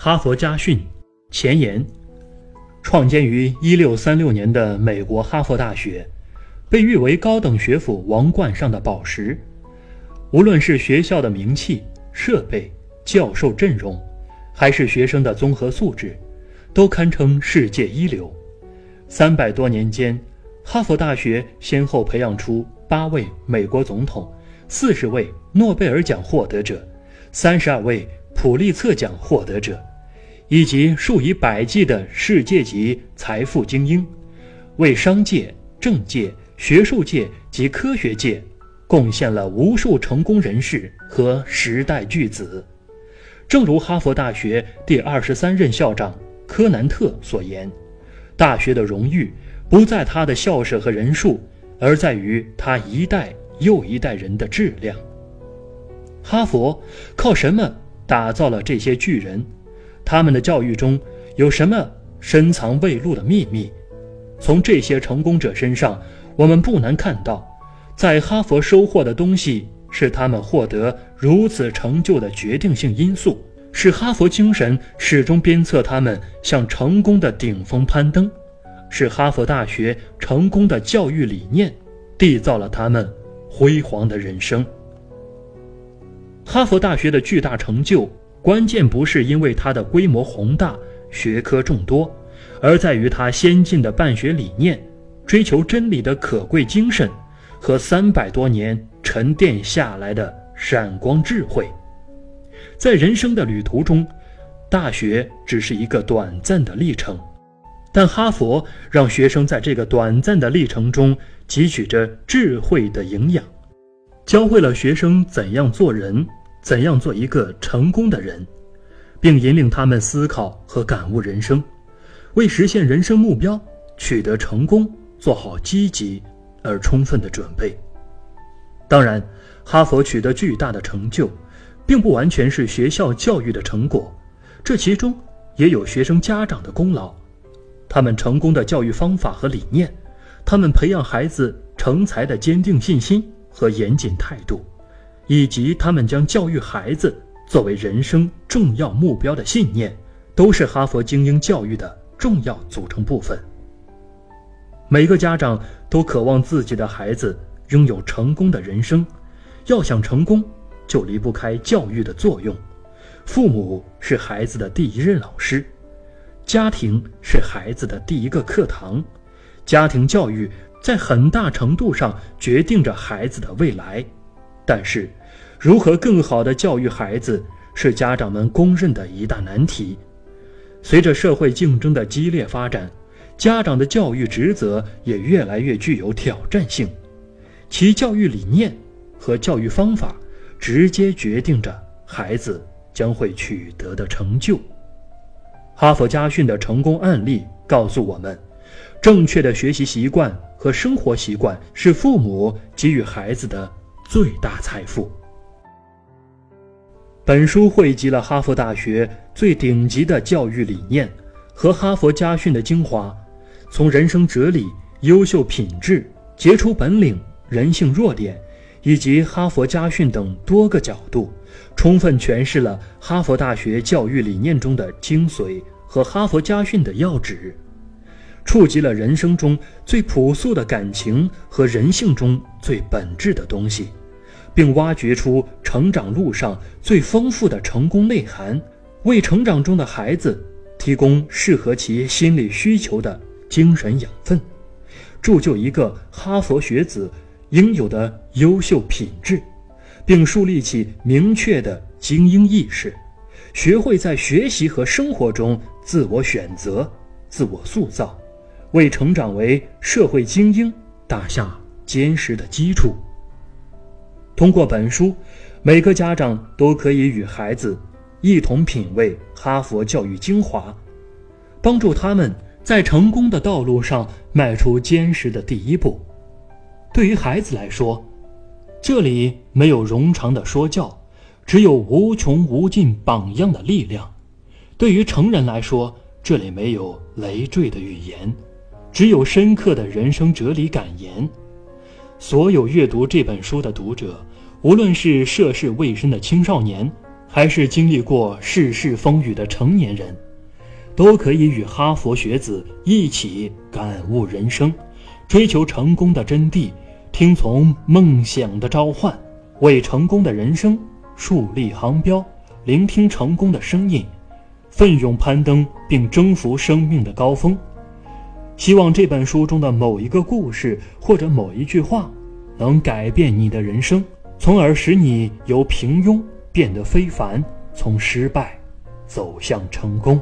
哈佛家训前言：创建于1636年的美国哈佛大学，被誉为高等学府王冠上的宝石。无论是学校的名气、设备、教授阵容，还是学生的综合素质，都堪称世界一流。三百多年间，哈佛大学先后培养出八位美国总统、四十位诺贝尔奖获得者、三十二位普利策奖获得者。以及数以百计的世界级财富精英，为商界、政界、学术界及科学界贡献了无数成功人士和时代巨子。正如哈佛大学第二十三任校长科南特所言：“大学的荣誉不在他的校舍和人数，而在于他一代又一代人的质量。”哈佛靠什么打造了这些巨人？他们的教育中有什么深藏未露的秘密？从这些成功者身上，我们不难看到，在哈佛收获的东西是他们获得如此成就的决定性因素，是哈佛精神始终鞭策他们向成功的顶峰攀登，是哈佛大学成功的教育理念缔造了他们辉煌的人生。哈佛大学的巨大成就。关键不是因为它的规模宏大、学科众多，而在于它先进的办学理念、追求真理的可贵精神和三百多年沉淀下来的闪光智慧。在人生的旅途中，大学只是一个短暂的历程，但哈佛让学生在这个短暂的历程中汲取着智慧的营养，教会了学生怎样做人。怎样做一个成功的人，并引领他们思考和感悟人生，为实现人生目标、取得成功做好积极而充分的准备。当然，哈佛取得巨大的成就，并不完全是学校教育的成果，这其中也有学生家长的功劳。他们成功的教育方法和理念，他们培养孩子成才的坚定信心和严谨态度。以及他们将教育孩子作为人生重要目标的信念，都是哈佛精英教育的重要组成部分。每个家长都渴望自己的孩子拥有成功的人生，要想成功，就离不开教育的作用。父母是孩子的第一任老师，家庭是孩子的第一个课堂，家庭教育在很大程度上决定着孩子的未来。但是，如何更好地教育孩子，是家长们公认的一大难题。随着社会竞争的激烈发展，家长的教育职责也越来越具有挑战性。其教育理念和教育方法，直接决定着孩子将会取得的成就。哈佛家训的成功案例告诉我们，正确的学习习惯和生活习惯是父母给予孩子的。最大财富。本书汇集了哈佛大学最顶级的教育理念和哈佛家训的精华，从人生哲理、优秀品质、杰出本领、人性弱点，以及哈佛家训等多个角度，充分诠释了哈佛大学教育理念中的精髓和哈佛家训的要旨。触及了人生中最朴素的感情和人性中最本质的东西，并挖掘出成长路上最丰富的成功内涵，为成长中的孩子提供适合其心理需求的精神养分，铸就一个哈佛学子应有的优秀品质，并树立起明确的精英意识，学会在学习和生活中自我选择、自我塑造。为成长为社会精英打下坚实的基础。通过本书，每个家长都可以与孩子一同品味哈佛教育精华，帮助他们在成功的道路上迈出坚实的第一步。对于孩子来说，这里没有冗长的说教，只有无穷无尽榜样的力量；对于成人来说，这里没有累赘的语言。只有深刻的人生哲理感言。所有阅读这本书的读者，无论是涉世未深的青少年，还是经历过世事风雨的成年人，都可以与哈佛学子一起感悟人生，追求成功的真谛，听从梦想的召唤，为成功的人生树立航标，聆听成功的声音，奋勇攀登并征服生命的高峰。希望这本书中的某一个故事或者某一句话，能改变你的人生，从而使你由平庸变得非凡，从失败走向成功。